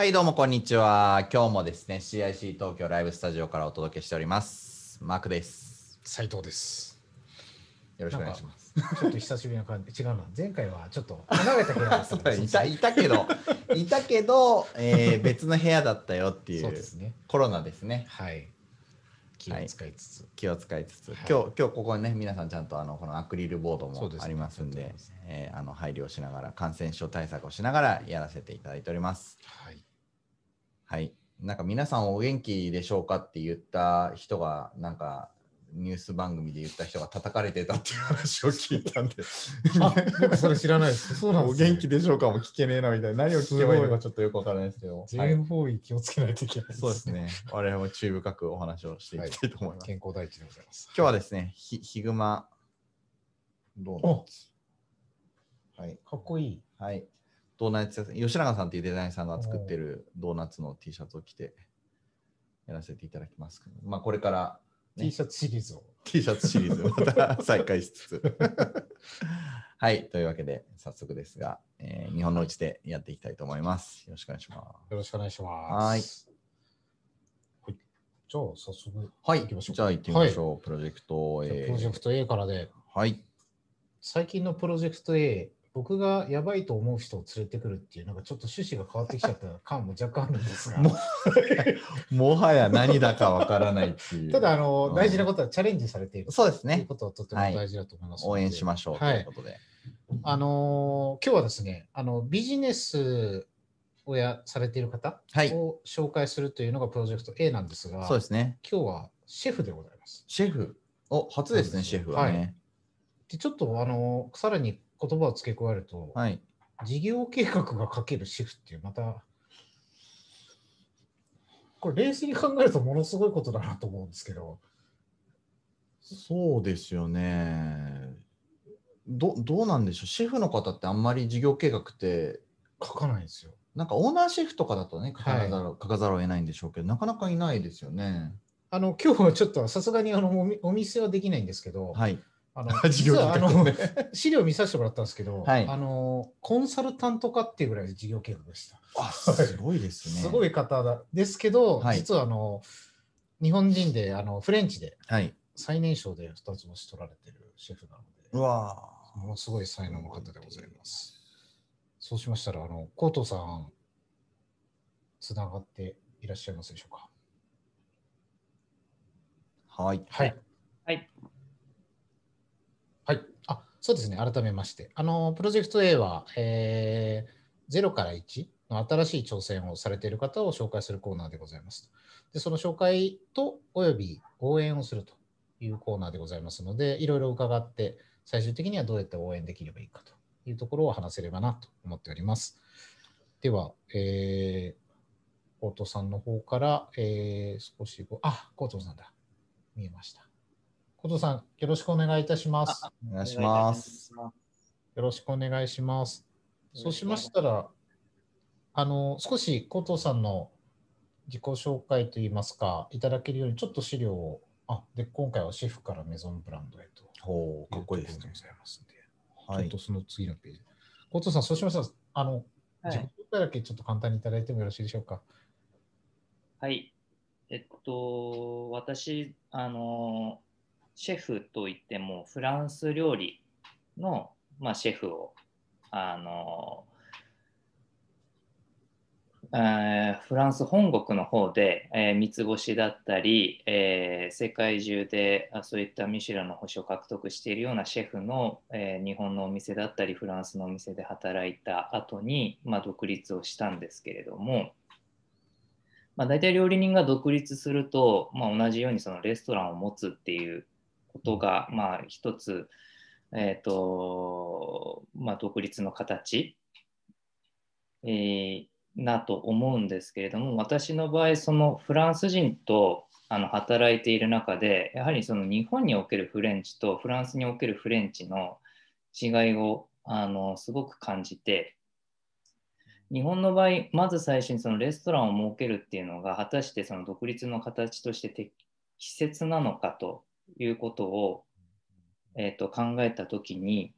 はい、どうもこんにちは。今日もですね、CIC 東京ライブスタジオからお届けしております。マークです。斉藤です。よろしくお願いします。ちょっと久しぶりな感じ。違うな。前回はちょっと離れた部屋だった いたいたけど、いたけど、えー 別の部屋だったよっていうそうですね。コロナですね。はい。気を使いつつ。気を使いつつ、はい今日今日ここにね皆さんちゃんとあのこのアクリルボードもありますんでちゃんとありますえーあの配慮をしながら感染症対策をしながらやらせていただいております。はい。はい。なんか皆さんお元気でしょうかって言った人がなんかニュース番組で言った人が叩かれてたっていう話を聞いたんであ、僕それ知らないです。そうなんおです、ね。元気でしょうかも聞けねえなみたいな何を聞けばいいのかちょっとよくわからないですけど、はい全方位気をつけないといけないそうです。ね我々も注意深くお話をしていきたいと思います、健康第一でございます。今日はですねひヒグマドーナツはいかっこいい。はいドーナツ吉永さんっていうデザインさんが作ってるドーナツの T シャツを着てやらせていただきますまあこれからね T シャツシリーズを。T シャツシリーズまた 再開しつつ。はい、というわけで早速ですが、えー日本のうちでやっていきたいと思います。よろしくお願いしまよろしくお願いします。はいはい。じゃあ、早速、す。はい、行きましょうじゃあ行ってみましょう。プロジェクト A プロジェクト A からで、はい、最近のプロジェクト A、僕がやばいと思う人を連れてくるっていう、なんかちょっと趣旨が変わってきちゃった感も若干あるんですが、も もはや何だかわからないっていう。ただあの、うん大事なことはチャレンジされているそうですね。ということはとても大事だと思いますので、応援しましょうとはいいうことで。あのー今日はですね、あのビジネスをやされている方はい、を紹介するというのがプロジェクト A なんですが、そうですね。今日はシェフでございます。シェフ。お、初ですね、シェフはね。でちょっとあのさらに言葉を付け加えると、はい。事業計画が書けるシェフっていう、また、これ冷静に考えるとものすごいことだなと思うんですけど、そうですよね。どどうなんでしょうシェフの方ってあんまり事業計画って書かないんですよ。なんかオーナーシェフとかだとね書かざる,、はい書かざるを得ないんでしょうけどなかなかいないですよね。あの今日はちょっとさすがにあのおみお見せはできないんですけど、はい。あの実はあの資料見させてもらったんですけど、はいあのコンサルタント化っていうぐらい事業計画でした。あ すごいですね。すごい方だですけど、はい実はあの日本人であのフレンチではい。最年少で2つ星取られてるシェフなので、うわものすごい才能の方でございます。そうしましたら、あの、コートさん、つながっていらっしゃいますでしょうか？ーはい。はい。はい。はい。あ、そうですね。改めまして。あの、プロジェクト A は、えー、0から1の新しい挑戦をされている方を紹介するコーナーでございます。で、その紹介とおよび応援をするというコーナーでございますので、いろいろ伺って、最終的にはどうやって応援できればいいかというところを話せればなと思っております。では、えー、コートさんの方から、えー、少しご、あ、コートさんだ。見えました。コさん、よろしくお願いいたします。お願いします。よろしくお願いします。そうしましたら、あの、少しコートさんの自己紹介といいますか、いただけるように、ちょっと資料を、あ、で、今回はシェフからメゾンブランドへと。ほう、かっこいいですねいますんで、はいちょっと。その次のページ。コートさん、そうしましたら、あの、はい自己紹介だけちょっと簡単にいただいてもよろしいでしょうか？はい。えっと、私、あの、シェフといっても、フランス料理の、まあ、シェフを、あの、えーフランス本国の方で、えー三つ星だったり、えー世界中であそういったミシュランの星を獲得しているようなシェフの、えー日本のお店だったりフランスのお店で働いた後に、まあ、独立をしたんですけれども、まあ、大体料理人が独立すると、まあ、同じようにそのレストランを持つっていうことが、まあ、一つ、えーとまあ、独立の形、えーなと思うんですけれども私の場合そのフランス人とあの働いている中でやはりその日本におけるフレンチとフランスにおけるフレンチの違いをあのすごく感じて日本の場合まず最初にそのレストランを設けるっていうのが果たしてその独立の形として適切なのかということを、えー、と考えた時に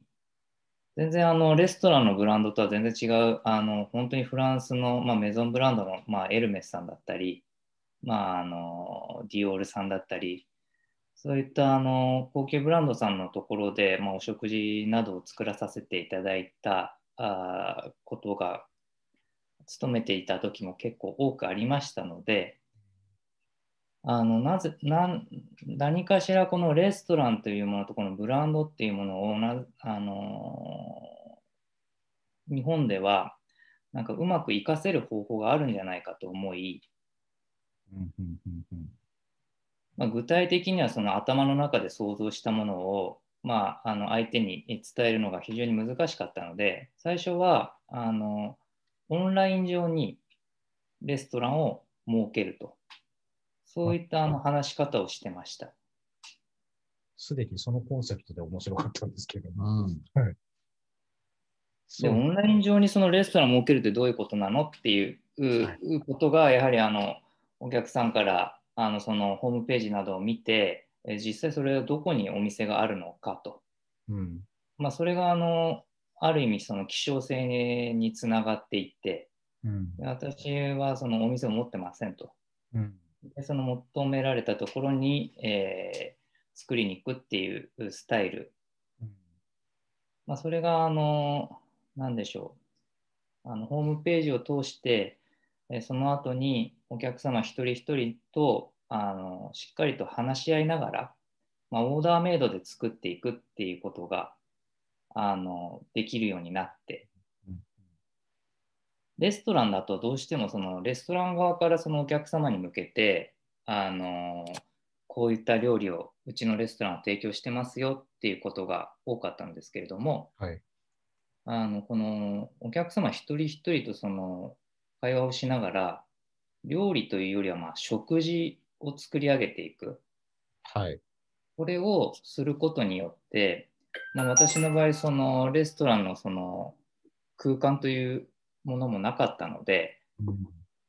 全然あのレストランのブランドとは全然違う、あの本当にフランスの、まあ、メゾンブランドの、まあ、エルメスさんだったり、まあ、あのディオールさんだったり、そういったあの高級ブランドさんのところで、まあ、お食事などを作らさせていただいたあことが、勤めていた時も結構多くありましたので、あのなぜなん何かしらこのレストランというものとこのブランドっていうものをなあの日本ではなんかうまく活かせる方法があるんじゃないかと思い、まあ、具体的にはその頭の中で想像したものを、まあ、あの相手に伝えるのが非常に難しかったので最初はあのオンライン上にレストランを設けると。そういったあの話し方をしてました。すでにそのコンセプトで面白かったんですけど、うん。で、オンライン上にそのレストランを設けるってどういうことなのっていうはことが、やはりあのお客さんからあのそのホームページなどを見て、え実際それはどこにお店があるのかと。うん。まあ、それがあのある意味その希少性につながっていって、うん。私はそのお店を持ってませんと。うん。でその求められたところに、えー作りに行くっていうスタイル、まあ、それがあの何でしょう。あのホームページを通して、えーその後にお客様一人一人とあのしっかりと話し合いながら、まあ、オーダーメイドで作っていくっていうことがあのできるようになってレストランだとどうしてもそのレストラン側からそのお客様に向けてあのこういった料理をうちのレストランを提供してますよっていうことが多かったんですけれどもはい。あのこのお客様一人一人とその会話をしながら料理というよりはまあ食事を作り上げていくはい。これをすることによって、まあ、私の場合そのレストランのその空間というものもなかったので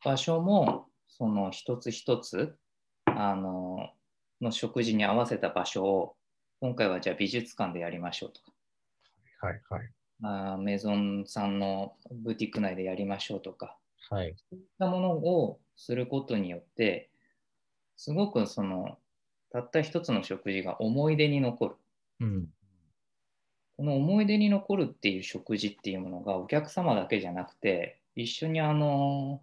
場所もその一つ一つあのの食事に合わせた場所を今回はじゃあ美術館でやりましょうとかはい。はい。あーメゾンさんのブティック内でやりましょうとかはい。そういったものをすることによってすごくそのたった一つの食事が思い出に残るうん。この思い出に残るっていう食事っていうものがお客様だけじゃなくて一緒にあの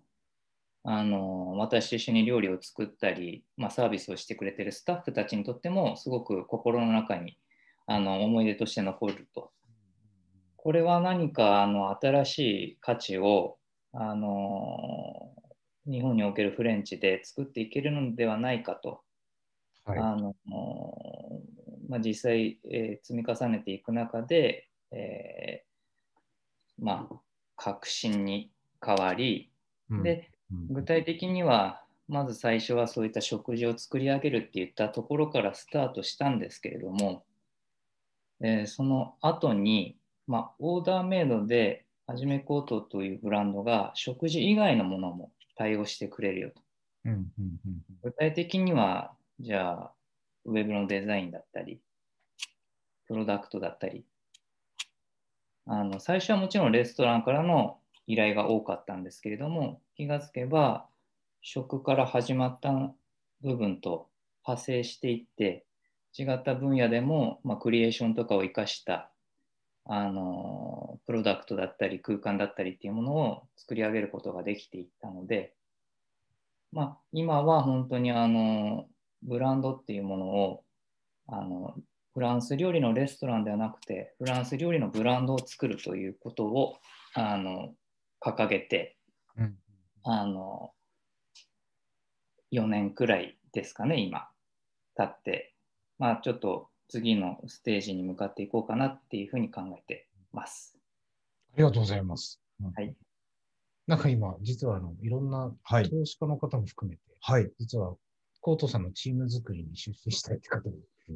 あの私と一緒に料理を作ったり、まあ、サービスをしてくれてるスタッフたちにとってもすごく心の中にあの思い出として残ると。これは何かあの新しい価値をあの日本におけるフレンチで作っていけるのではないかとはい。あのまあ、実際、えー積み重ねていく中で、えーまあ、革新に変わり、うん、でうん具体的にはまず最初はそういった食事を作り上げるっていったところからスタートしたんですけれども、えーその後に、まあ、オーダーメイドではじめコートというブランドが食事以外のものも対応してくれるよと。うん。うん。具体的には、じゃあ、ウェブのデザインだったり、プロダクトだったり、あの最初はもちろんレストランからの依頼が多かったんですけれども、気がつけば、食から始まった部分と派生していって、違った分野でも、まあ、クリエーションとかを生かしたあのプロダクトだったり空間だったりっていうものを作り上げることができていったので、まあ、今は本当にあのブランドっていうものをあのフランス料理のレストランではなくてフランス料理のブランドを作るということをあの掲げてうん。あの4年くらいですかね今経ってまあちょっと次のステージに向かっていこうかなっていうふうに考えてます。ありがとうございます。はい。なんか今、実はあの、いろんなはい。投資家の方も含めて、はい。実は、コートさんのチーム作りに出資したいって方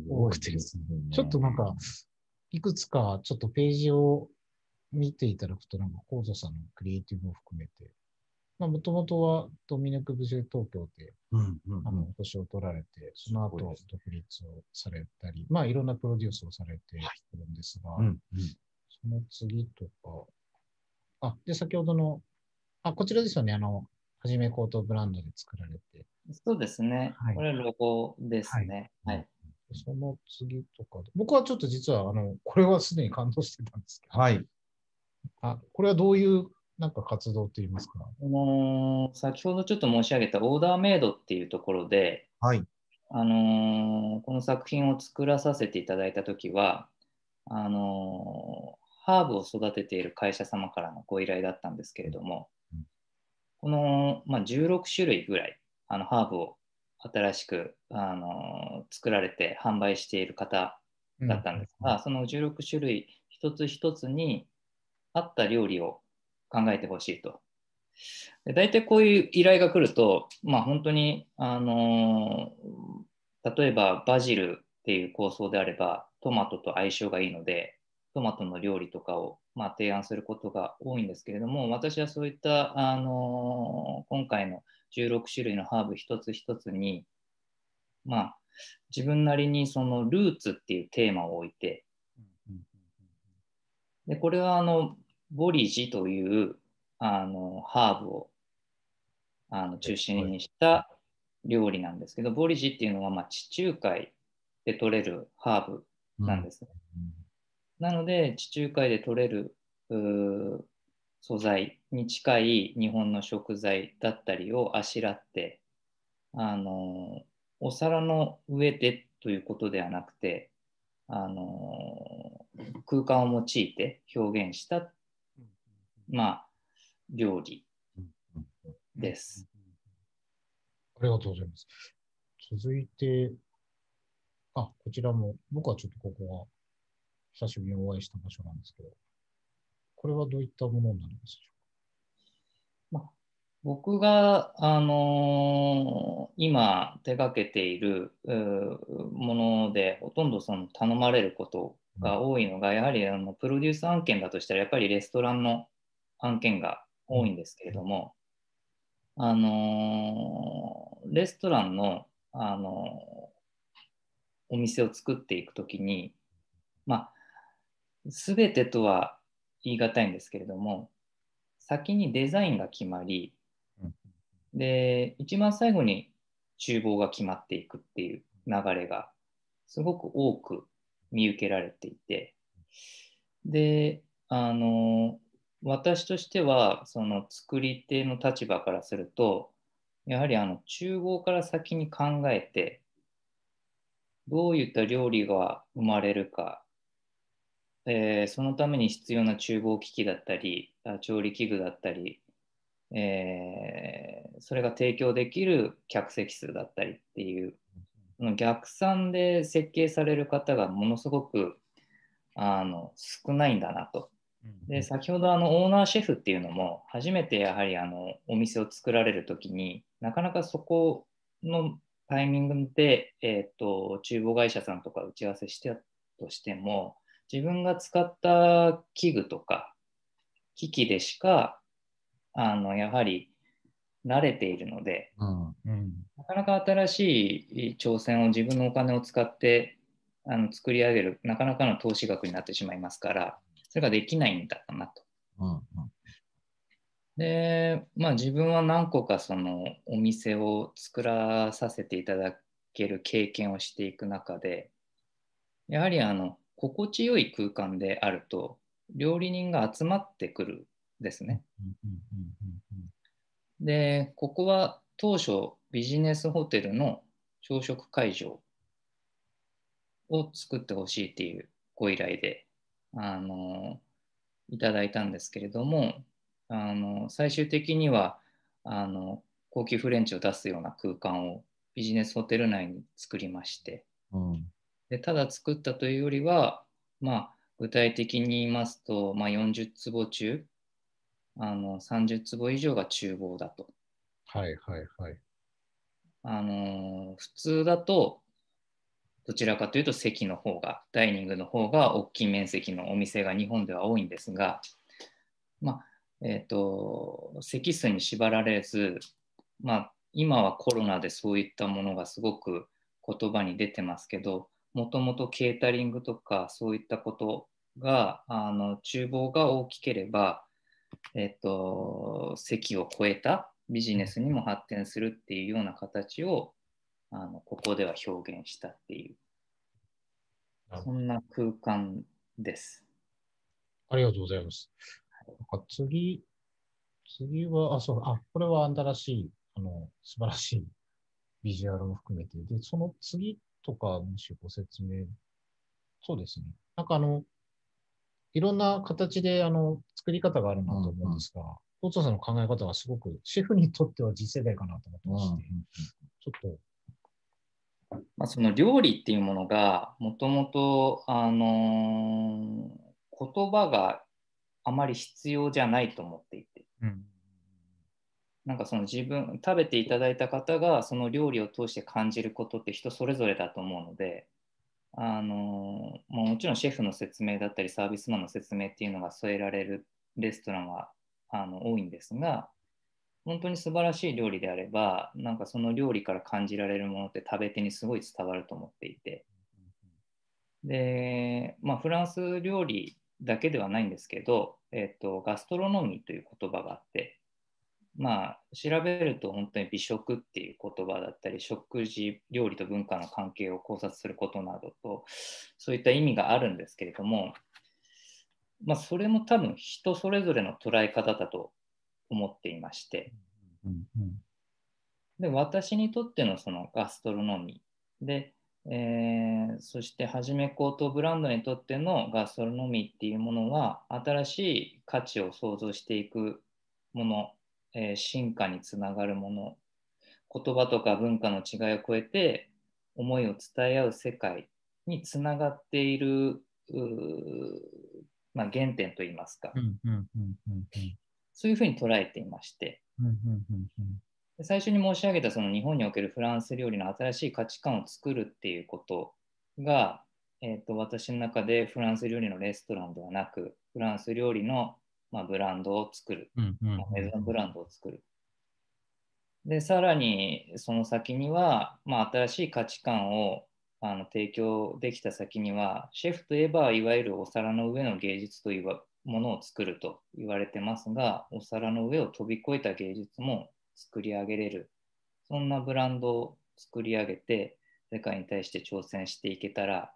も多くてですね。ちょっとなんか、いくつかちょっとページを見ていただくと、なんか、コートさんのクリエイティブを含めて、まあ、もともとはドミネク・ブジェ東京で、うんうんあの、星を取られて、その後独立をされたり、まあ、いろんなプロデュースをされているんですが、うんうん。そその次とか、あ、で、先ほどの、あ、こちらですよね、あの、はじめコートブランドで作られて。そうですね。はいこれロゴですね。はい。その次とかで、僕はちょっと実は、あの、これはすでに感動してたんですけど、はい。あ、これはどういう、なんか活動といいますか？この先ほどちょっと申し上げたオーダーメイドっていうところで、はい。あのーこの作品を作らさせていただいたときはあのーハーブを育てている会社様からのご依頼だったんですけれども、うんこの、まあ、16種類ぐらいあのハーブを新しく、あのー作られて販売している方だったんですが、その16種類一つ一つに合った料理を考えてほしいと。で大体こういう依頼が来ると、まあ、本当に、あのー例えばバジルっていう構想であればトマトと相性がいいのでトマトの料理とかを、まあ、提案することが多いんですけれども私はそういった、あのー今回の16種類のハーブ一つ一つに、まあ、自分なりにそのルーツっていうテーマを置いてでこれはあのボリジというあのハーブをあの中心にした料理なんですけど、ボリジっていうのはまあ地中海で取れるハーブなんですね。なので地中海で取れる素材に近い日本の食材だったりをあしらってあのお皿の上でということではなくてあの空間を用いて表現した、まあ、料理です。ありがとうございます。続いて、あ、こちらも、僕はちょっとここが久しぶりにお会いした場所なんですけど、これはどういったものになりますでしょ僕が、あのー今手がけているものでほとんどその頼まれることが多いのが、やはりあのプロデュース案件だとしたらやっぱりレストランの案件が多いんですけれども、あのーレストランの、あのーお店を作っていくときに、まあ、全てとは言い難いんですけれども先にデザインが決まり、で一番最後に厨房が決まっていくっていう流れがすごく多く見受けられていてであの私としてはその作り手の立場からするとやはりあの厨房から先に考えてどういった料理が生まれるか、えーそのために必要な厨房機器だったりあ調理器具だったりえーそれが提供できる客席数だったりっていう逆算で設計される方がものすごくあの少ないんだなと。で先ほどあのオーナーシェフっていうのも初めてやはりあのお店を作られる時になかなかそこのタイミングで、えー、と厨房会社さんとか打ち合わせしてたとしても自分が使った器具とか機器でしかあのやはり慣れているのでうん。うんなかなか新しい挑戦を自分のお金を使ってあの作り上げるなかなかの投資額になってしまいますからそれができないんだなと。うん。で、まあ自分は何個かそのお店を作らさせていただける経験をしていく中で、やはりあの心地よい空間であると料理人が集まってくるんですね。で、ここは当初ビジネスホテルの朝食会場を作ってほしいっていうご依頼で、あの、いただいたんですけれども、あの、最終的には、あの、高級フレンチを出すような空間をビジネスホテル内に作りまして、うん。でただ作ったというよりは、まあ、具体的に言いますと、まあ、40坪中あの30坪以上が厨房だと。はいはいはい。あの普通だとどちらかというと席の方がダイニングの方が大きい面積のお店が日本では多いんですが、まあえー、と席数に縛られず、まあ、今はコロナでそういったものがすごく言葉に出てますけどもともとケータリングとかそういったことが、あの厨房が大きければ、えっと、席を超えたビジネスにも発展するっていうような形をあのここでは表現したっていう、そんな空間です。ありがとうございます。なんか次、次は、あ、そう、あ、これは新しい、あの、素晴らしいビジュアルも含めて、で、その次とか、もしご説明、そうですね。なんかあの、いろんな形で、あの、作り方があるなと思うんですが、コートさんの考え方がすごく、シェフにとっては次世代かなと思ってまして、ちょっと、まあ、その料理っていうものがもともとあのー言葉があまり必要じゃないと思っていて。うん。なんかその自分食べていただいた方がその料理を通して感じることって人それぞれだと思うのであのまあもちろんシェフの説明だったりサービスマンの説明っていうのが添えられるレストランはあの多いんですが本当に素晴らしい料理であればなんかその料理から感じられるものって食べ手にすごい伝わると思っていて。で、まあ、フランス料理だけではないんですけど、えっと、ガストロノミーという言葉があってまあ調べると本当に美食っていう言葉だったり食事料理と文化の関係を考察することなどとそういった意味があるんですけれどもまあそれも多分人それぞれの捉え方だと思っていましてで私にとってのそのガストロノミーで、えーそしてはじめ高等ブランドにとってのガストロノミーっていうものは新しい価値を創造していくもの、えー進化につながるもの。言葉とか文化の違いを超えて思いを伝え合う世界につながっているまあ、原点といいますか、そういうふうに捉えていまして、最初に申し上げたその日本におけるフランス料理の新しい価値観を作るっていうことが、えー、と私の中でフランス料理のレストランではなくフランス料理の、まあ、ブランドを作る、うんうんまあメゾンブランドを作る。でさらにその先には、まあ、新しい価値観をあの提供できた先にはシェフといえばいわゆるお皿の上の芸術というものを作ると言われてますがお皿の上を飛び越えた芸術も作り上げれる。そんなブランドを作り上げて世界に対して挑戦していけたら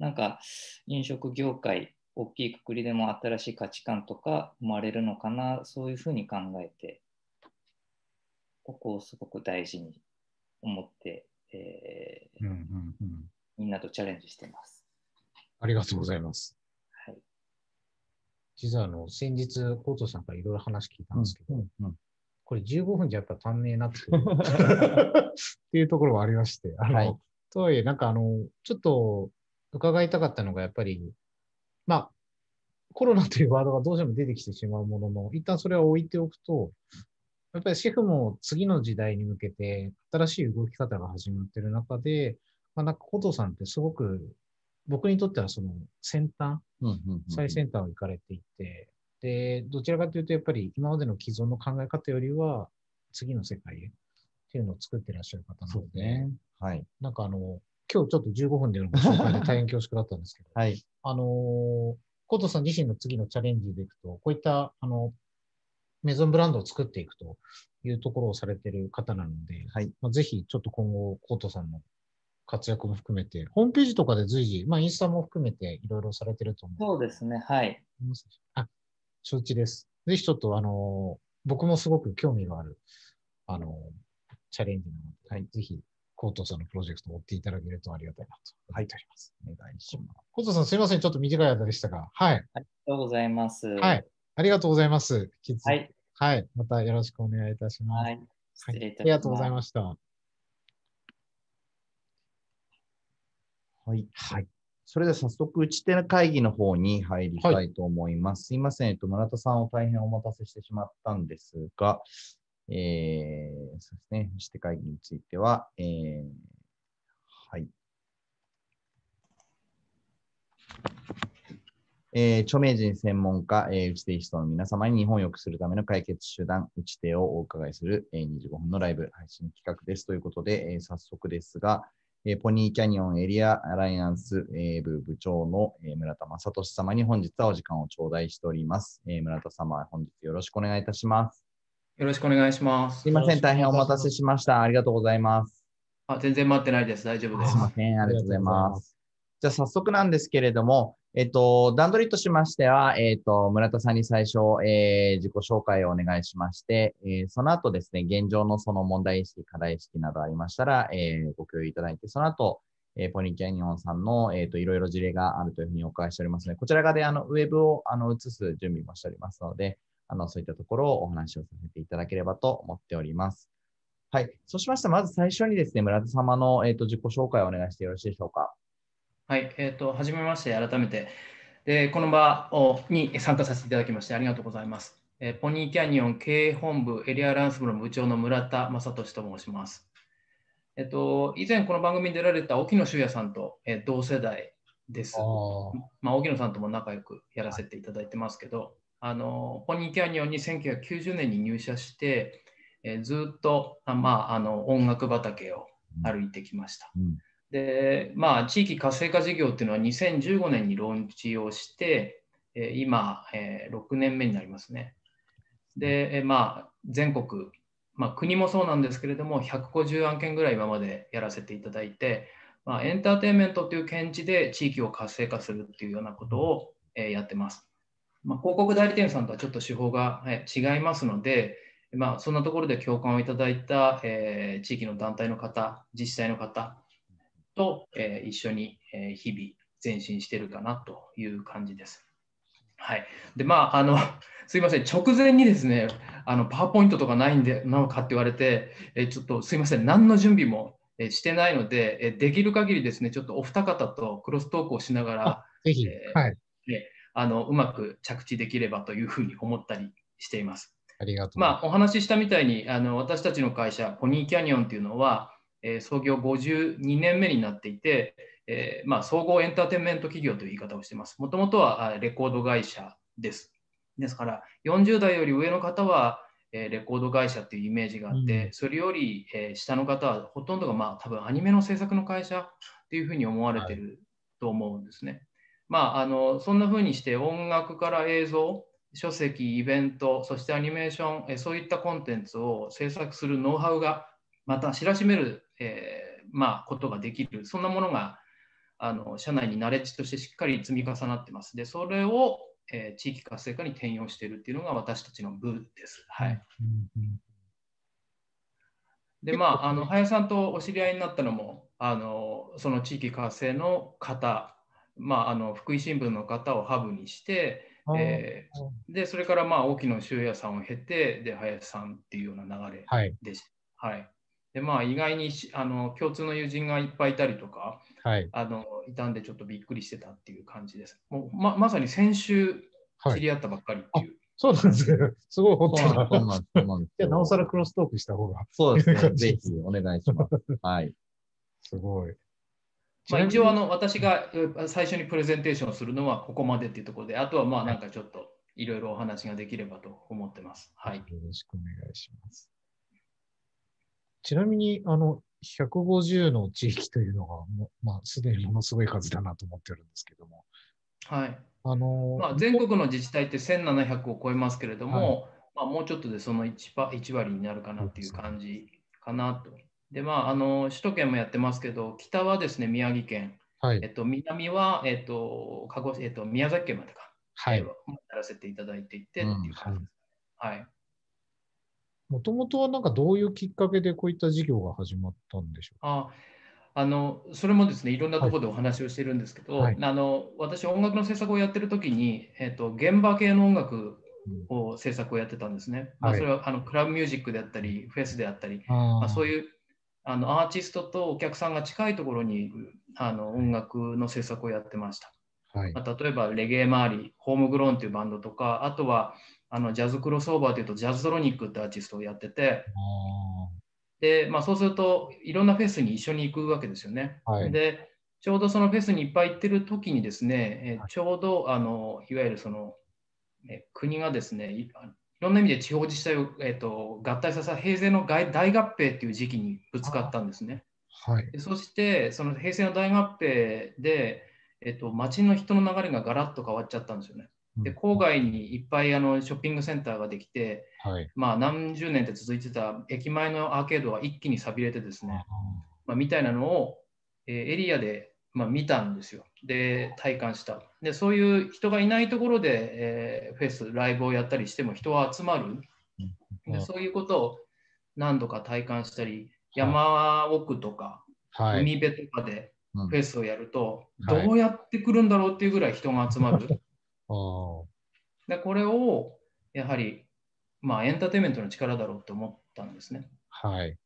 なんか飲食業界大きいくくりでも新しい価値観とか生まれるのかな？そういうふうに考えてここをすごく大事に思って、えーうんうんうん。みんなとチャレンジしてます。ありがとうございます。はい、実はあの先日、コートさんからいろいろ話聞いたんですけど、うんうん。これ15分じゃやっぱ足んねえなって っていうところはありまして、あの、はい。とはいえ、なんかあの、ちょっと伺いたかったのが、やっぱり、まあ、コロナというワードがどうしても出てきてしまうものの、一旦それは置いておくと、やっぱりシェフも次の時代に向けて新しい動き方が始まっている中で、まあ、なんか、コトさんってすごく、僕にとってはその先端、最先端を行かれていて、で、どちらかというと、やっぱり今までの既存の考え方よりは、次の世界へっていうのを作ってらっしゃる方なので、はい。なんかあの、今日ちょっと15分でのご紹介で大変恐縮だったんですけど、はい。あのー、コートさん自身の次のチャレンジでいくと、こういった、あの、メゾンブランドを作っていくというところをされている方なので、はい。まあ、ぜひちょっと今後、コートさんの活躍も含めて、ホームページとかで随時、まあ、インスタも含めていろいろされてると思そうですね、はい。あ、承知です。ぜひちょっと、あの、僕もすごく興味がある、あの、チャレンジなので、はい、ぜひ、コートさんのプロジェクトを追っていただけるとありがたいなと思っております。お願いします。コートさん、すいません。ちょっと短い間でしたが、はい。ありがとうございます。は。はいありがとうございます。はい。はい。またよろしくお願いいたします。はい。失礼いたします。ありがとうございました。はい。はい。それでは早速、打ち手会議の方に入りたいと思います。すいません、えっと、村田さんを大変お待たせしてしまったんですが、えー、そうですね、打ち手会議については、えー、はい。えー著名人専門家、えー、打ち手リストの皆様に日本を良くするための解決手段、打ち手をお伺いする、えー25分のライブ配信企画ですということで、えー早速ですが、えーポニーキャニオンエリアアライアンス、えー部部長の、えー村田正俊様に本日はお時間を頂戴しております。えー村田様、本日よろしくお願いいたします。よろしくお願いします。すいません、大変お待たせしました。ありがとうございます。あ全然待ってないです。大丈夫ですすい。ません、ありがとうございます。じゃあ早速なんですけれども、えっと、段取りとしましては、えっと、村田さんに最初、えー自己紹介をお願いしまして、えーその後ですね、現状のその問題意識、課題意識などありましたら、えーご共有いただいて、その後、えーポニーキャニオンさんの、えっと、いろいろ事例があるというふうにお伺いしておりますので、こちら側で、あの、ウェブを、あの、映す準備もしておりますので、あの、そういったところをお話をさせていただければと思っております。はい。そうしましたら、まず最初にですね、村田様の、えっと、自己紹介をお願いしてよろしいでしょうか。はい、えっ、と、はじめまして、改めて。で、この場をに参加させていただきましてありがとうございます。えーポニーキャニオン経営本部エリアランス部の部長の村田正俊と申します。えっ、と、以前この番組に出られた沖野修也さんと、えー同世代です。あまあ、沖野さんとも仲良くやらせていただいてますけど、あのポニーキャニオンに1990年に入社して、えーずっとあ、まあ、あの音楽畑を歩いてきました。うんで、まあ、地域活性化事業っていうのは2015年にローンチをして、えー今、えー6年目になりますね。で、えーまあ、全国、まあ、国もそうなんですけれども、150案件ぐらい今までやらせていただいて、まあ、エンターテインメントという見地で地域を活性化するっていうようなことを、えーやってます。まあ、広告代理店さんとはちょっと手法が、えー違いますので、まあ、そんなところで共感をいただいた、えー地域の団体の方、自治体の方と、えー一緒に、えー日々前進しているかなという感じです。はい。で、まあ、あの、すいません、直前にですね、あの、パワーポイントとかないんで、なのかって言われて、えーちょっとすいません、何の準備もえーしてないので、えーできる限りですね、ちょっとお二方とクロストークをしながら、ぜひ、えーはい。あのうまく着地できればというふうに思ったりしています。ありがとう。まあ、お話ししたみたいにあの私たちの会社ポニーキャニオンというのは、えー創業52年目になっていて、えーまあ、総合エンターテインメント企業という言い方をしています。もともとはあレコード会社です。ですから40代より上の方は、えーレコード会社というイメージがあって、うんそれより、えー下の方はほとんどが、まあ、多分アニメの制作の会社というふうに思われていると思うんですね。まあ、あのそんなふうにして音楽から映像書籍、イベント、そしてアニメーション、えそういったコンテンツを制作するノウハウがまた知らしめる、えーまあ、ことができる、そんなものがあの社内にナレッジとしてしっかり積み重なってます。で、それを、えー地域活性化に転用しているっていうのが私たちの部です。はい。で、まあ、あの林さんとお知り合いになったのも、あのその地域活性の方、まあ、あの福井新聞の方をハブにして、えーで、それからまあ沖野修也さんを経て、で、林さんっていうような流れはい。でした。はい。で、まあ、意外にしあの共通の友人がいっぱいいたりとか、はい。あのいたんで、ちょっとびっくりしてたっていう感じです。もうままさに先週はい。知り合ったばっかりっていう。そうなんですね。すごいホットな。そうなんです。じゃあ、なおさらクロストークした方が。そうですね。ぜひお願いします。はい。すごい。まあ、一応あの、の私がえ最初にプレゼンテーションをするのはここまでっていうところで、あとはまあなんかちょっといろいろお話ができればと思ってます。はい。よろしくお願いします。ちなみに、あの、150の地域というのがも、まあ、すでにものすごい数だなと思ってるんですけども、はいあの、まあ、全国の自治体って1700を超えますけれども、まあ、もうちょっとでその 1, パ1割になるかなっていう感じかなと。で、まあ、あの首都圏もやってますけど、北はですね、宮城県、はい。えっ、と、南は、えっと鹿児えっと宮崎県までか、はい。えー。やらせていただいていてっていう感じです。はい。もともとはなんかどういうきっかけでこういった事業が始まったんでしょうああのそれもですねいろんなところでお話をしてるんですけど、はい。あの私音楽の制作をやってる時に、えっと現場系の音楽を制作をやってたんですね、まあ、はい。それはあのクラブミュージックであったりフェスであったり、あまあ、そうう。いうあのアーティストとお客さんが近いところにあの音楽の制作をやってました、はい。まあ、例えばレゲエ周りホームグローンというバンドとかあとはあのジャズクロスオーバーというとジャズトロニックってアーティストをやっててあで、まあ、そうするといろんなフェスに一緒に行くわけですよね。はいでちょうどそのフェスにいっぱい行ってる時にですね、えちょうどあのいわゆるその、え国がですねいいろんな意味で地方自治体を、えー、と合体させた平成の大大合併っていう時期にぶつかったんですね。はい。でそして、その平成の大合併で、えっと、街の人の流れがガラッと変わっちゃったんですよね。で、郊外にいっぱいあのショッピングセンターができて、はい。まあ、何十年って続いてた駅前のアーケードが一気に寂れてですね、まあ、みたいなのを、えーエリアで、まあ、見たんですよ。で、体感した。で、そういう人がいないところで、えーフェス、ライブをやったりしても人は集まる。でそういうことを何度か体感したり、山奥とか、はい。海辺とかでうんフェスをやると、はいどうやってくるんだろうっていうぐらい人が集まる。でこれをやはり、まあ、エンターテインメントの力だろうと思ったんですね。はい。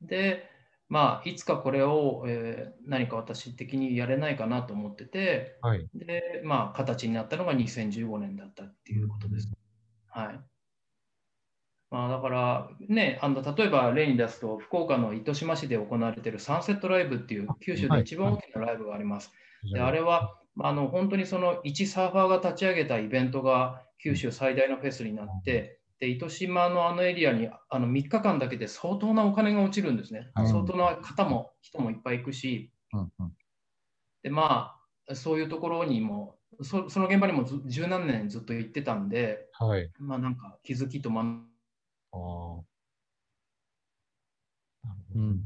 で、まあ、いつかこれを、えー何か私的にやれないかなと思ってて、はい。で、まあ、形になったのが2015年だったっていうことです。はい。まあ、だから、ね、あの例えば例に出すと、福岡の糸島市で行われているサンセットライブっていう九州で一番大きなライブがあります。であれはまああの本当にその一サーファーが立ち上げたイベントが九州最大のフェスになって、で糸島のあのエリアにあの3日間だけで相当なお金が落ちるんですね。はい相当な方も人もいっぱい行くし、うんうんでまあ、そういうところにも、そその現場にもず十何年ずっと行ってたんで、はい。まあなんか気づきと学んあーなるほどうんうん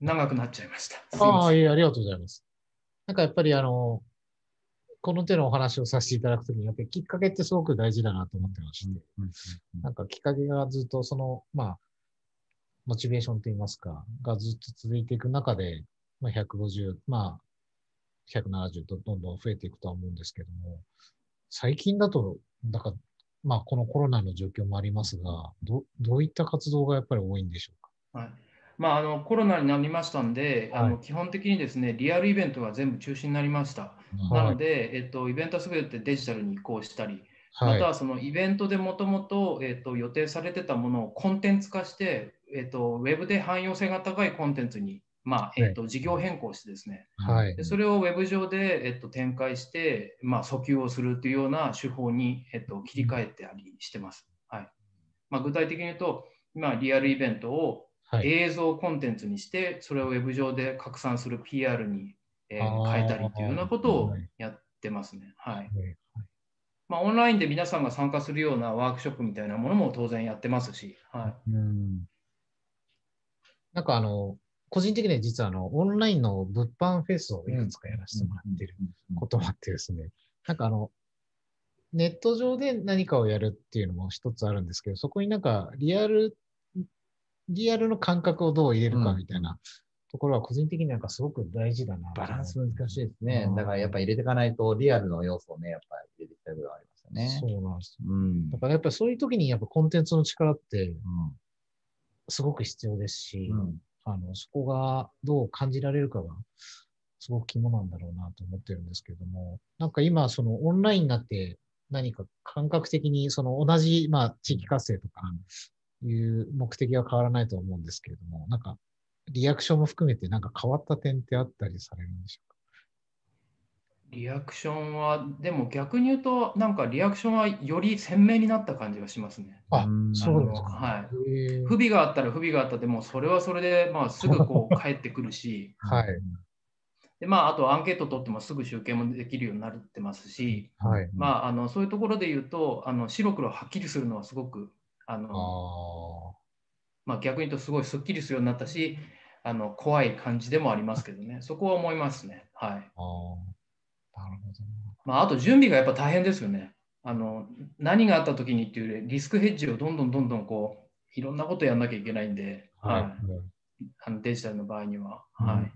長くなっちゃいました。ああ、いえ、ありがとうございます。なんかやっぱりあの、この手のお話をさせていただくときに、やっぱりきっかけってすごく大事だなと思ってまして、うんなんかきっかけがずっとその、まあ、モチベーションといいますか、がずっと続いていく中で、まあ、150、まあ、170とどんどん増えていくとは思うんですけども、最近だと、だから、まあ、このコロナの状況もありますが、どどういった活動がやっぱり多いんでしょうか？はいまあ、あのコロナになりましたんで、あはいの基本的にですね、リアルイベントが全部中止になりました。なので、えっと、イベントはすべてデジタルに移行したり、またははそのイベントでもともとえっと予定されてたものをコンテンツ化して、えっと、ウェブで汎用性が高いコンテンツに、まあえっと、事業変更してですね、い。はいで。それをウェブ上で、えっと、展開して、まあ、訴求をするというような手法に、えっと、切り替えてありしてます。はいまあ、具体的に言うと、今、リアルイベントをはい。映像コンテンツにして、それをウェブ上で拡散する PR に、え変えたりというようなことをはいやってますね。はい。はい。まあ、オンラインで皆さんが参加するようなワークショップみたいなものも当然やってますし、はい、うん。なんかあの、個人的には実はあの、オンラインの物販フェスをいくつかやらせてもらってることもあってですね、なんかあの、ネット上で何かをやるっていうのも一つあるんですけど、そこになんかリアル、リアルの感覚をどう入れるかみたいなところは個人的になんかすごく大事だなとバ。ランス難しいですねう。んだからやっぱり入れていかないとリアルの要素をね、やっぱり入れていきたい部分はありますよね。そうなんですよ。うん。だからやっぱりそういう時にやっぱコンテンツの力ってうすごく必要ですし、ん。うんあの、そこがどう感じられるかが、すごく肝なんだろうなと思ってるんですけれども、なんか今、そのオンラインになって何か感覚的にその同じ、まあ、地域活性とかいう目的は変わらないと思うんですけれども、なんか、リアクションも含めてなんか変わった点ってあったりされるんでしょリアクションは、でも逆に言うと、なんかリアクションはより鮮明になった感じがしますね。うか。あうん、そうですか？はい不備があったら不備があったでも、それはそれで、まあ、すぐこう返ってくるし、はい。でまあ、あとアンケート取ってもすぐ集計もできるようになってますし、はい。まあ、あのそういうところで言うと、あの白黒はっきりするのはすごくああの、あ。まあ、逆に言うとすごいすっきりするようになったし、あの怖い感じでもありますけどね、そこは思いますね。はいああ。なるほどな。まあ、あと準備がやっぱ大変ですよね。あの何があった時にっていうリスクヘッジをどんどんどんどんこういろんなことやんなきゃいけないんで、はいあのデジタルの場合には。はい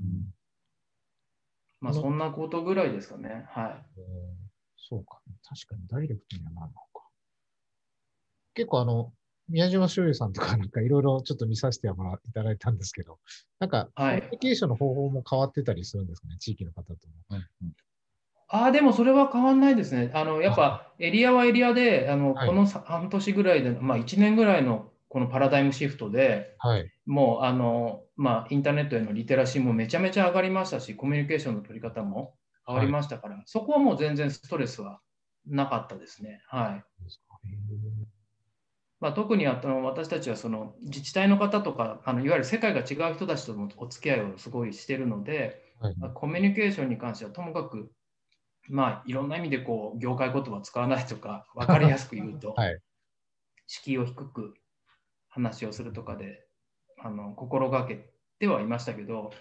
まあ、あのそんなことぐらいですかね。はいうんそうか。確かにダイレクトにはなるのか。結構あの、宮島修也さんとかなんかいろいろちょっと見させてもらいただいたんですけど、なんか、コミはいュニケーションの方法も変わってたりするんですかね、地域の方とも。ああ、でもそれは変わんないですね。あのやっぱエリアはエリアで、あのはいこのさ半年ぐらいで、まあ、1年ぐらいのこのパラダイムシフトで、はい。もうあの、まあ、インターネットへのリテラシーもめちゃめちゃ上がりましたし、コミュニケーションの取り方も変わりましたから、そこはもう全然ストレスはなかったですね。はい。まあ、特にあの私たちはその自治体の方とかあのいわゆる世界が違う人たちとのお付き合いをすごいしているので、はいまあコミュニケーションに関してはともかく、まあ、いろんな意味でこう業界言葉を使わないとか 分かりやすく言うと、はい。敷居を低く話をするとかであの心がけてはいましたけど、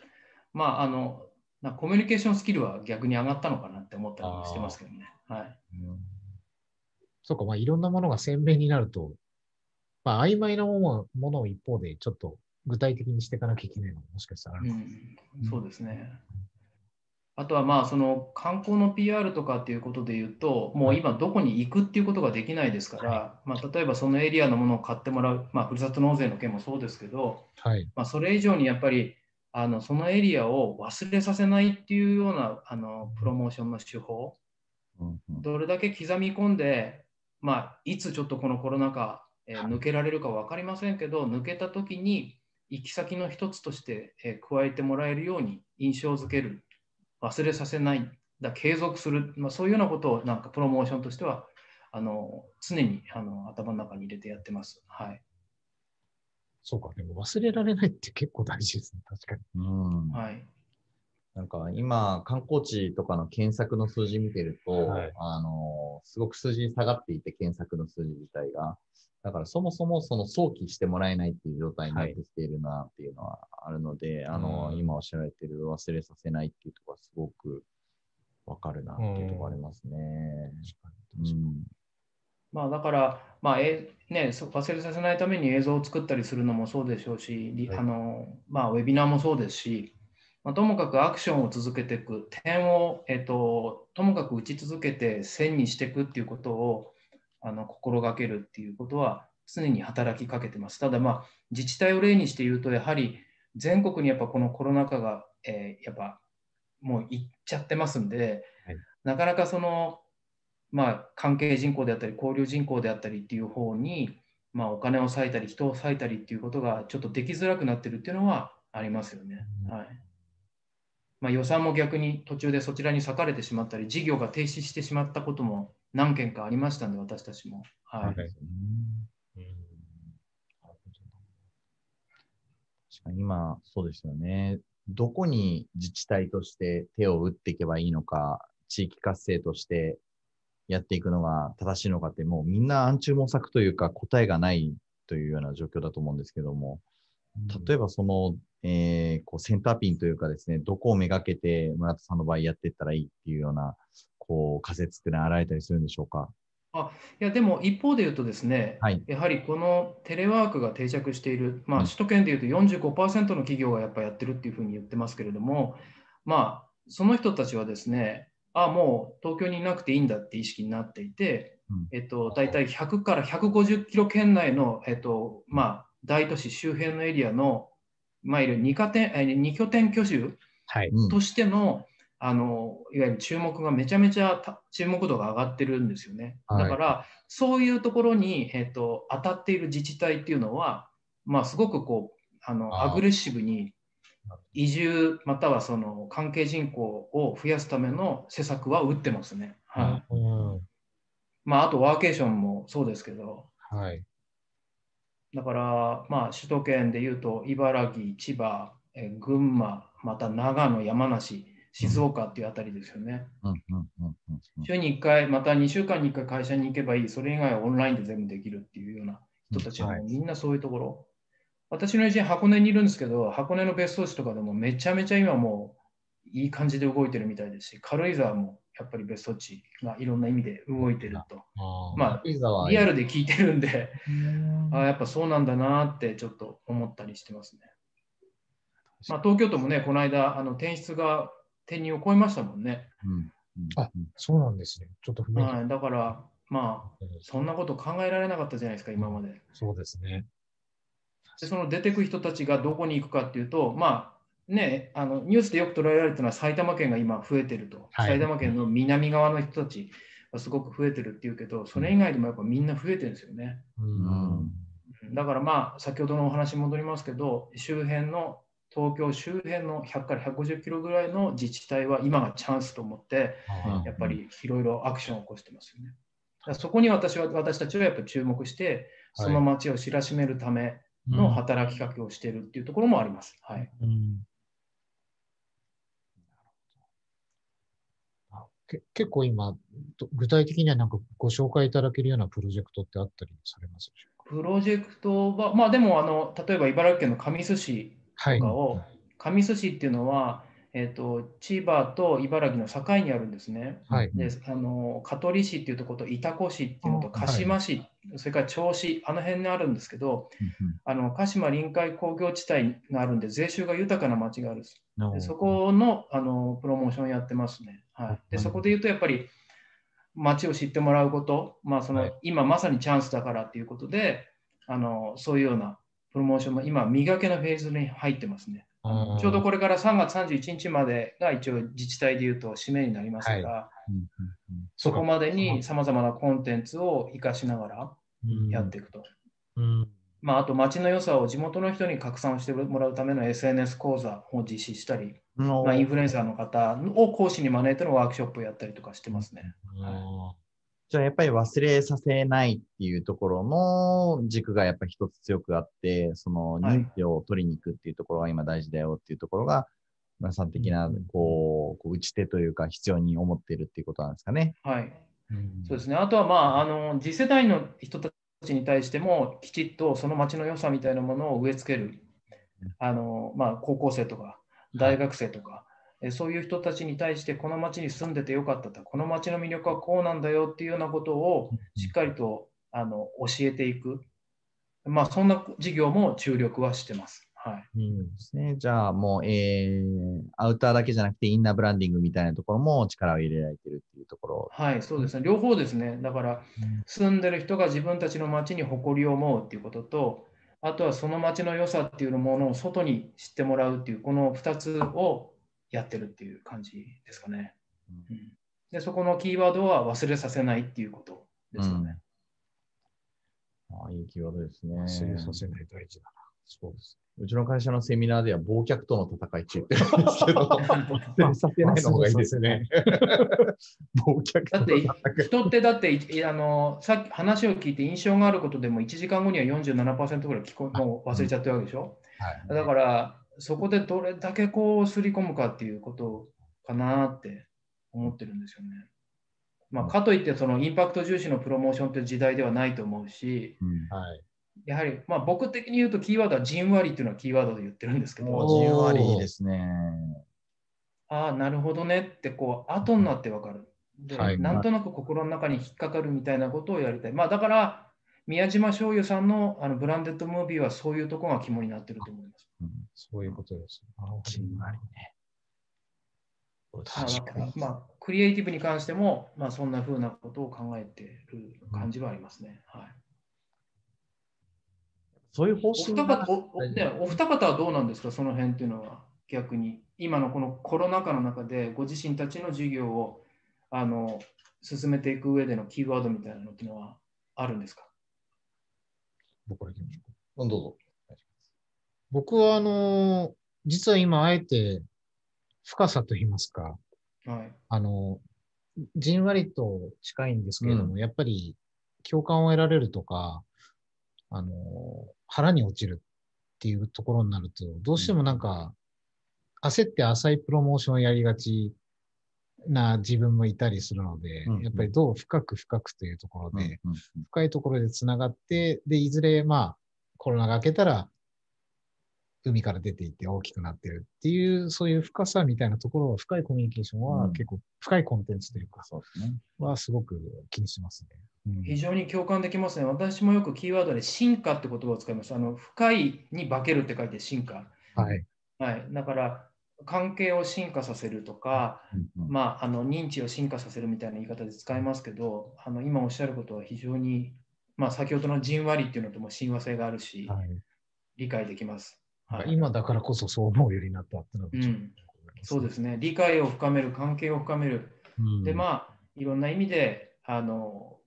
まあ、あのなコミュニケーションスキルは逆に上がったのかなって思ったりもしてますけどね。はいそうか、まあ、いろんなものが鮮明になると、まあ、曖昧なものを一方でちょっと具体的にしていかなきゃいけないのももしかしたらあるかも。うん、そうですね。あとはまあその観光の PR とかっていうことで言うと、もう今どこに行くっていうことができないですから、まあ、例えばそのエリアのものを買ってもらう、まあ、ふるさと納税の件もそうですけど、はい。まあ、それ以上にやっぱりあのそのエリアを忘れさせないっていうようなあのプロモーションの手法、どれだけ刻み込んで、まあ、いつちょっとこのコロナ禍、えーはい。抜けられるか分かりませんけど、抜けた時に行き先の一つとして、えー加えてもらえるように印象づける、忘れさせない、だ継続する、まあ、そういうようなことをなんかプロモーションとしてはあの常にあの頭の中に入れてやってます。はい。そうか、でも忘れられないって結構大事ですね、確かに。うん。はいなんか今、観光地とかの検索の数字見てると、はいあの、すごく数字下がっていて、検索の数字自体が。だからそもそもその想起してもらえないっていう状態になってきているなっていうのはあるので、あの、うん今おっしゃられてる忘れさせないっていうところはすごくわかるなっていうところありますね。うん。まあ、だから、まあえね、そ忘れさせないために映像を作ったりするのもそうでしょうし、リはいあのまあ、ウェビナーもそうですし、まあ、ともかくアクションを続けていく、点を、えっと、ともかく打ち続けて線にしていくっていうことをあの心がけるっていうことは常に働きかけてます。ただ、まあ、自治体を例にして言うと、やはり全国にやっぱこのコロナ禍が、えーやっぱもういっちゃってますんで、はいなかなかその、まあ、関係人口であったり交流人口であったりっていう方に、まあ、お金を割いたり人を割いたりっていうことがちょっとできづらくなってるっていうのはありますよね。うんはいまあ、予算も逆に途中でそちらに割かれてしまったり事業が停止してしまったことも何件かありましたんで私たちも。はいはいうん確かに今、そうですよね。どこに自治体として手を打っていけばいいのか、地域活性としてやっていくのが正しいのかって、もうみんな暗中模索というか答えがないというような状況だと思うんですけども、例えばその、えーこうセンターピンというかですね、どこをめがけて村田さんの場合やっていったらいいっていうような、こう仮説っていうのはあられたりするんでしょうか？いやでも一方で言うとですね、はい。やはりこのテレワークが定着している、まあ、うん首都圏でいうと45%の企業がやっぱりやってるっていうふうに言ってますけれども、まあ、その人たちはですね、あもう東京にいなくていいんだって意識になっていて、うんえっと、大体100から150キロ圏内の、えっとまあ、大都市周辺のエリアの、まあ、いわゆる 2, 拠点え2拠点居住としての,、あのいわゆる注目がめちゃめちゃた注目度が上がってるんですよね。はい。だから、そういうところに、えっと当たっている自治体っていうのは、まあ、すごくこうあのアグレッシブに移住またはその関係人口を増やすための施策は打ってますね。はい。うん。まあ、あとワーケーションもそうですけど、はい。だから、まあ、首都圏でいうと茨城、千葉、えー群馬、また長野、山梨、静岡っていうあたりですよね。うんうんうんうんうん週に1回、また2週間に1回会社に行けばいい、それ以外はオンラインで全部できるっていうような人たちはみんなそういうところ。私の友人、箱根にいるんですけど、箱根の別荘地とかでもめちゃめちゃ今もういい感じで動いてるみたいですし、軽井沢もやっぱり別荘地がいろんな意味で動いてると。あーまあ、リアルで聞いてるんで、うんあやっぱそうなんだなってちょっと思ったりしてますね。まあ、東京都もね、この間、あの転出が転入を超えましたもんね。うんうんあそうなんですね。ちょっと不明はい、だから、まあ、そんなこと考えられなかったじゃないですか、今まで。そうですね。でその出てく人たちがどこに行くかっていうと、まあね、あのニュースでよく捉えられてるのは埼玉県が今増えてると、はい埼玉県の南側の人たちがすごく増えてるっていうけど、それ以外でもやっぱみんな増えてるんですよね。うんだからまあ、先ほどのお話に戻りますけど、周辺の東京周辺の100から150キロぐらいの自治体は今がチャンスと思って、やっぱりいろいろアクションを起こしてますよね。だそこに私は私たちはやっぱり注目して、その町を知らしめるための働きかけをしているっていうところもあります。はい。うんあけ結構今、ど具体的にはなんかご紹介いただけるようなプロジェクトってあったりされますでしょうか？プロジェクトは、まあでもあの、例えば茨城県の神栖市はいとかを、神栖市っていうのは、えっと千葉と茨城の境にあるんですね。はい。であの香取市っていうところと潮来市っていうのとあ鹿島市、それから銚子、あの辺にあるんですけど、あの鹿島臨海工業地帯があるんで、税収が豊かな町があるんです。でそこのあのプロモーションやってますね。はい、でそこで言うと、やっぱり町を知ってもらうこと、まあそのはい今まさにチャンスだからっていうことであの、そういうようなプロモーションも今、磨けのフェーズに入ってますね。ちょうどこれから3月31日までが一応自治体でいうと締めになりますから、そこまでにさまざまなコンテンツを活かしながらやっていくと。うん。まあ、あと町の良さを地元の人に拡散してもらうための SNS 講座を実施したり、まあ、インフルエンサーの方を講師に招いてのワークショップをやったりとかしてますね。あじゃあやっぱり忘れさせないっていうところの軸がやっぱり一つ強くあって、そのはい。認知を取りに行くっていうところが今大事だよっていうところが、村さん的なうんこう、こう打ち手というか必要に思っているっていうことなんですかね。はい、うん。そうですね。あとは、まあ、あの次世代の人たちに対しても、きちっとその町の良さみたいなものを植え付ける、あのまあ、高校生とか大学生とか、えそういう人たちに対して、この町に住んでてよかったと、この町の魅力はこうなんだよっていうようなことをしっかりとあの教えていく、まあ、そんな事業も注力はしてます。はいうんですね。じゃあもう、えー、アウターだけじゃなくてインナーブランディングみたいなところも力を入れられてるっていうところ。はい、そうですね。両方ですね。だから、住んでる人が自分たちの町に誇りを思うっていうことと、あとはその町の良さっていうものを外に知ってもらうっていう、この2つをやってるっていう感じですかね。うんで、そこのキーワードは忘れさせないっていうことですよね。ああいいキーワードですね。忘れさせない大事だな。そうです。うちの会社のセミナーでは忘却との戦い中って言うんですけど、忘れさせないの方がいいですね。忘却だってとの戦い。人ってだっていあのさっき話を聞いて印象があることでも1時間後には47%ぐらい聞こもう忘れちゃってるわけでしょ。はいだからそこでどれだけこうすり込むかっていうことかなって思ってるんですよね。まあ、かといってそのインパクト重視のプロモーションっていう時代ではないと思うし、うんはい。やはりまあ僕的に言うとキーワードはじんわりっていうのはキーワードで言ってるんですけど、じんわりいいですね。ああ、なるほどねってこう後になってわかる。で、はいなんとなく心の中に引っかかるみたいなことをやりたい。まあだから宮島醤油さんのあのブランデッドムービーはそういうところが肝になってると思います。うんそういうことです。じんわりね。まあだからまあ、クリエイティブに関しても、まあ、そんなふうなことを考えてる感じはありますね。はい、そういう方お針二が方おおねお二方はどうなんですか、その辺っていうのは逆に。今のこのコロナ禍の中で、ご自身たちの事業をあの進めていく上でのキーワードみたいなのっていうのはあるんですか？僕から行きましょうかうんどうぞ。僕は、あの、実は今、あえて深さと言いますか、はい。あの、じんわりと近いんですけれども、うやっぱり共感を得られるとか、あの、腹に落ちるっていうところになると、どうしてもなんか、焦って浅いプロモーションをやりがちな自分もいたりするので、うんやっぱりどう深く深くというところで、うん深いところでつながって、で、いずれ、まあ、コロナが明けたら、海から出ていって大きくなってるっていう、そういう深さみたいなところは、深いコミュニケーションはうん結構、深いコンテンツというか、そうですね。はすごく気にしますね。うん非常に共感できますね。私もよくキーワードで進化って言葉を使います。あの深いに化けるって書いて進化。はい。はい。だから、関係を進化させるとか、まあ、あの認知を進化させるみたいな言い方で使いますけど、あの今おっしゃることは非常に、まあ、先ほどのじんわりっていうのとも親和性があるし、はい理解できます。はい、今だからこそそう思うようになったっていうのがちょっとうんそうですね。理解を深める、関係を深める。うんで、まあ、いろんな意味で、あの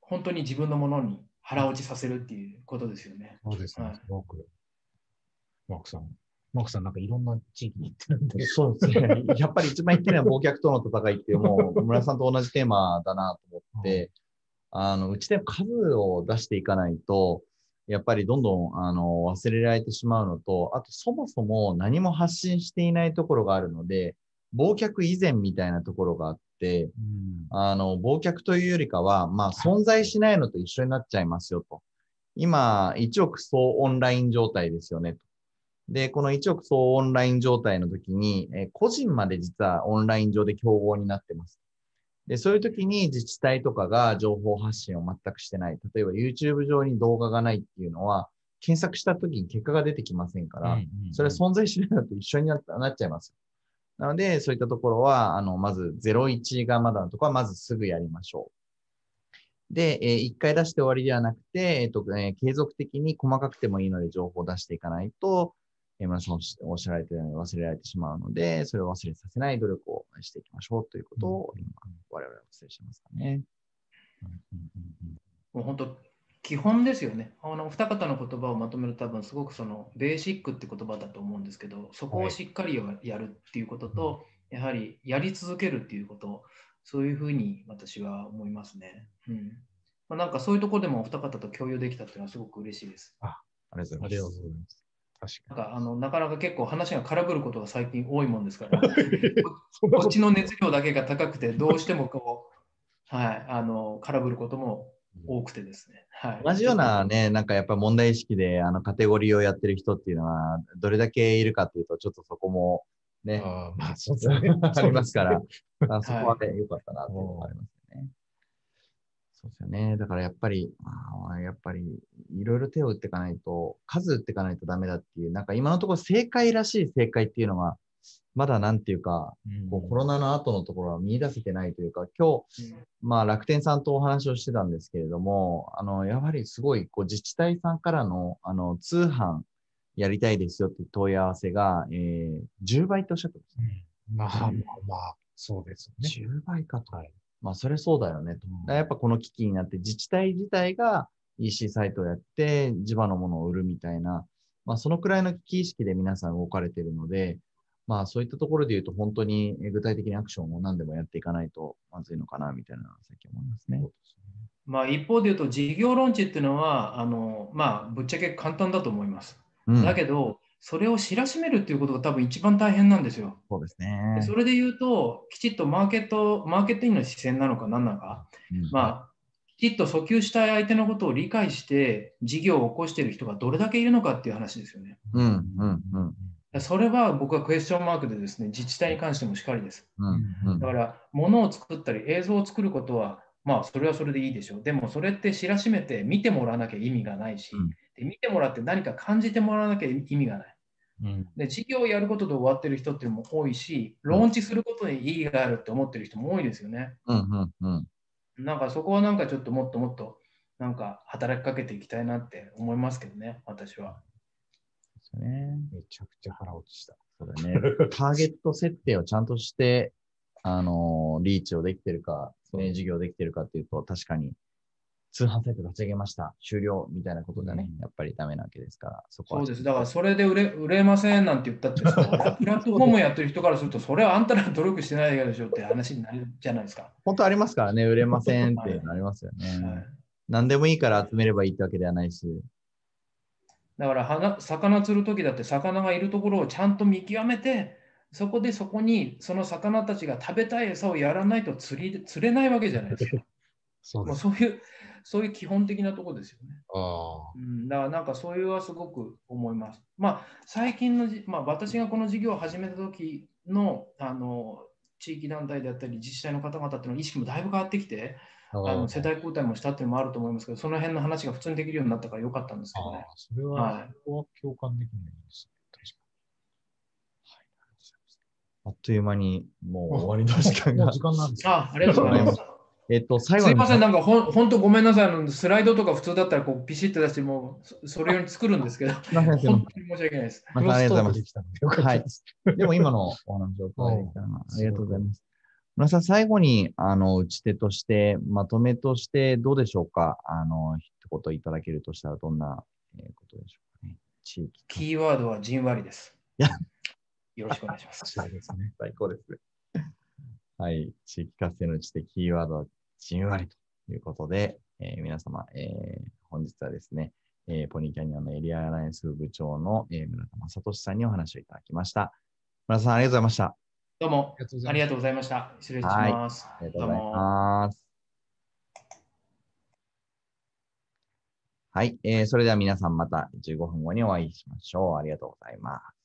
本当に自分のものに腹落ちさせるっていうことですよね。そうですねはい。すごく。マークさん。マークさんなんかいろんな地域に行ってるんで。そうですね。やっぱり一番言ってるのは忘却との戦いっていう、もう村さんと同じテーマだなと思って、あの、うちで数を出していかないと、やっぱりどんどんあの忘れられてしまうのと、あとそもそも何も発信していないところがあるので、忘却以前みたいなところがあって、うんあの、忘却というよりかは、まあ、存在しないのと一緒になっちゃいますよと。今、1億総オンライン状態ですよねと。で、この1億総オンライン状態の時に、えー個人まで実はオンライン上で競合になってます。で、そういう時に自治体とかが情報発信を全くしてない。例えば YouTube 上に動画がないっていうのは、検索した時に結果が出てきませんから、それは存在しないのと一緒になっちゃいます。なので、そういったところは、あの、まず01がまだのところは、まずすぐやりましょう。で、え1回出して終わりではなくて、えっ、と、えー継続的に細かくてもいいので情報を出していかないと、えー、皆さんおっしおっしゃられたように忘れられてしまうので、それを忘れさせない努力をしていきましょうということを、今、我々はお伝えしてますかね。もう本当、基本ですよね。あのお二方の言葉をまとめると多分すごくそのベーシックって言葉だと思うんですけど、そこをしっかりややるっていうことと、やはりやり続けるっていうこと、そういうふうに私は思いますね。うんまあ、なんかそういうところでもお二方と共有できたっていうのはすごく嬉しいです。ありがとうごあざいます。りがとうございます。確かなんかあのなかなか結構話が空振ることが最近多いもんですから、ここっちの熱量だけが高くて、どうしてもこう、はい、あの空振ることも多くてですね。はい、同じようなね、なんかやっぱ問題意識で、あの、カテゴリーをやってる人っていうのは、どれだけいるかっていうと、ちょっとそこも、ね、あーまあ、そうですね。ありますから そこはね、良かったなっていうのがあります。そうですよね。だからやっぱり、あーやっぱり、いろいろ手を打っていかないと、数打っていかないとダメだっていう、なんか今のところ正解らしい正解っていうのが、まだなんていうか、こうコロナの後のところは見出せてないというか、今日、まあ楽天さんとお話をしてたんですけれども、あの、やはりすごい、こう自治体さんからの、あの、通販やりたいですよっていう問い合わせが、えー、10倍とおっしゃってました。うんまあまあまあ、そうですね。10倍かと。はいまあ、それそうだよねやっぱこの危機になって、自治体自体が EC サイトをやって、地場のものを売るみたいな、まあ、そのくらいの危機意識で皆さん動かれているので、まあ、そういったところで言うと、本当にえー具体的にアクションを何でもやっていかないとまずいのかな、みたいなのは最近思いますね。まあ、一方で言うと、事業ローンチっていうのは、あのまあ、ぶっちゃけ簡単だと思います。うん、だけど、それを知らしめるっていうことが多分一番大変なんですよ。そうですねで。それで言うと、きちっとマーケット、マーケティングの視線なのか何なのか、うんまあ、きちっと訴求したい相手のことを理解して、事業を起こしている人がどれだけいるのかっていう話ですよね。うん、うん、うん、それは僕はクエスチョンマークでですね、自治体に関してもしっかりです。うん、うんだから、物を作ったり映像を作ることは、まあ、それはそれでいいでしょう。でも、それって知らしめて見てもらわなきゃ意味がないし、うんで見てもらって何か感じてもらわなきゃ意味がない。うんで、事業をやることで終わってる人っていうのも多いし、ローンチすることに意義があるって思ってる人も多いですよね。うん、うん、うん。なんかそこはなんかちょっともっともっとなんか働きかけていきたいなって思いますけどね、私は。ですね。めちゃくちゃ腹落ちした。そうだね。ターゲット設定をちゃんとして、あのーリーチをできてるか、ね、事業できてるかっていうと、確かに、通販サイト立ち上げました、終了みたいなことじゃね、やっぱりダメなわけですから、そこは。そうです。だからそれで売れ売れませんなんて言ったってさ、プラットフォームやってる人からすると、それはあんたら努力してないでしょって話になるじゃないですか。本当ありますからね、売れませんっていうのありますよね。はい何でもいいから集めればいいってわけではないし。だから花魚釣るときだって魚がいるところをちゃんと見極めて、そこでそこにその魚たちが食べたい餌をやらないと釣り釣れないわけじゃないですか。そうです。そういうそういう基本的なところですよね。あうん、だからなんかそういうはすごく思います。まあ最近のじ、まあ、私がこの事業を始めた時のあの地域団体であったり自治体の方々っていうの意識もだいぶ変わってきて、あ。あの世代交代もしたっていうのもあると思いますけど、その辺の話が普通にできるようになったからよかったんですけどね。ああ、それは、はいそこは共感できないですあっという間にもう。終わりの時間が。時間なんですかあありがとうございます。えっと、最後に。すいません、なんかほん本当ごめんなさいあの、スライドとか普通だったらこうピシッと出して、もうそそれ用に作るんですけど、本当に申し訳ないです。またありがとうございますクロストークでも今のお話を伺いたありがとうございます。村さん、最後に、あの、打ち手として、まとめとしてどうでしょうか？あの、一言いただけるとしたらどんな、えーことでしょうかね。地域。キーワードはじんわりです。いやよろしくお願いします。そうですね。はい。地域活性の打ち手、キーワードはじんわりということで、えー皆様、えー本日はですね、えーポニーキャニオンのエリアアライアンス部長の、えー村田正俊さんにお話をいただきました。村田さん、ありがとうございました。どうもありがとうございました。失礼します。ありがとうございます。はい、えーそれでは皆さんまた15分後にお会いしましょう。ありがとうございます。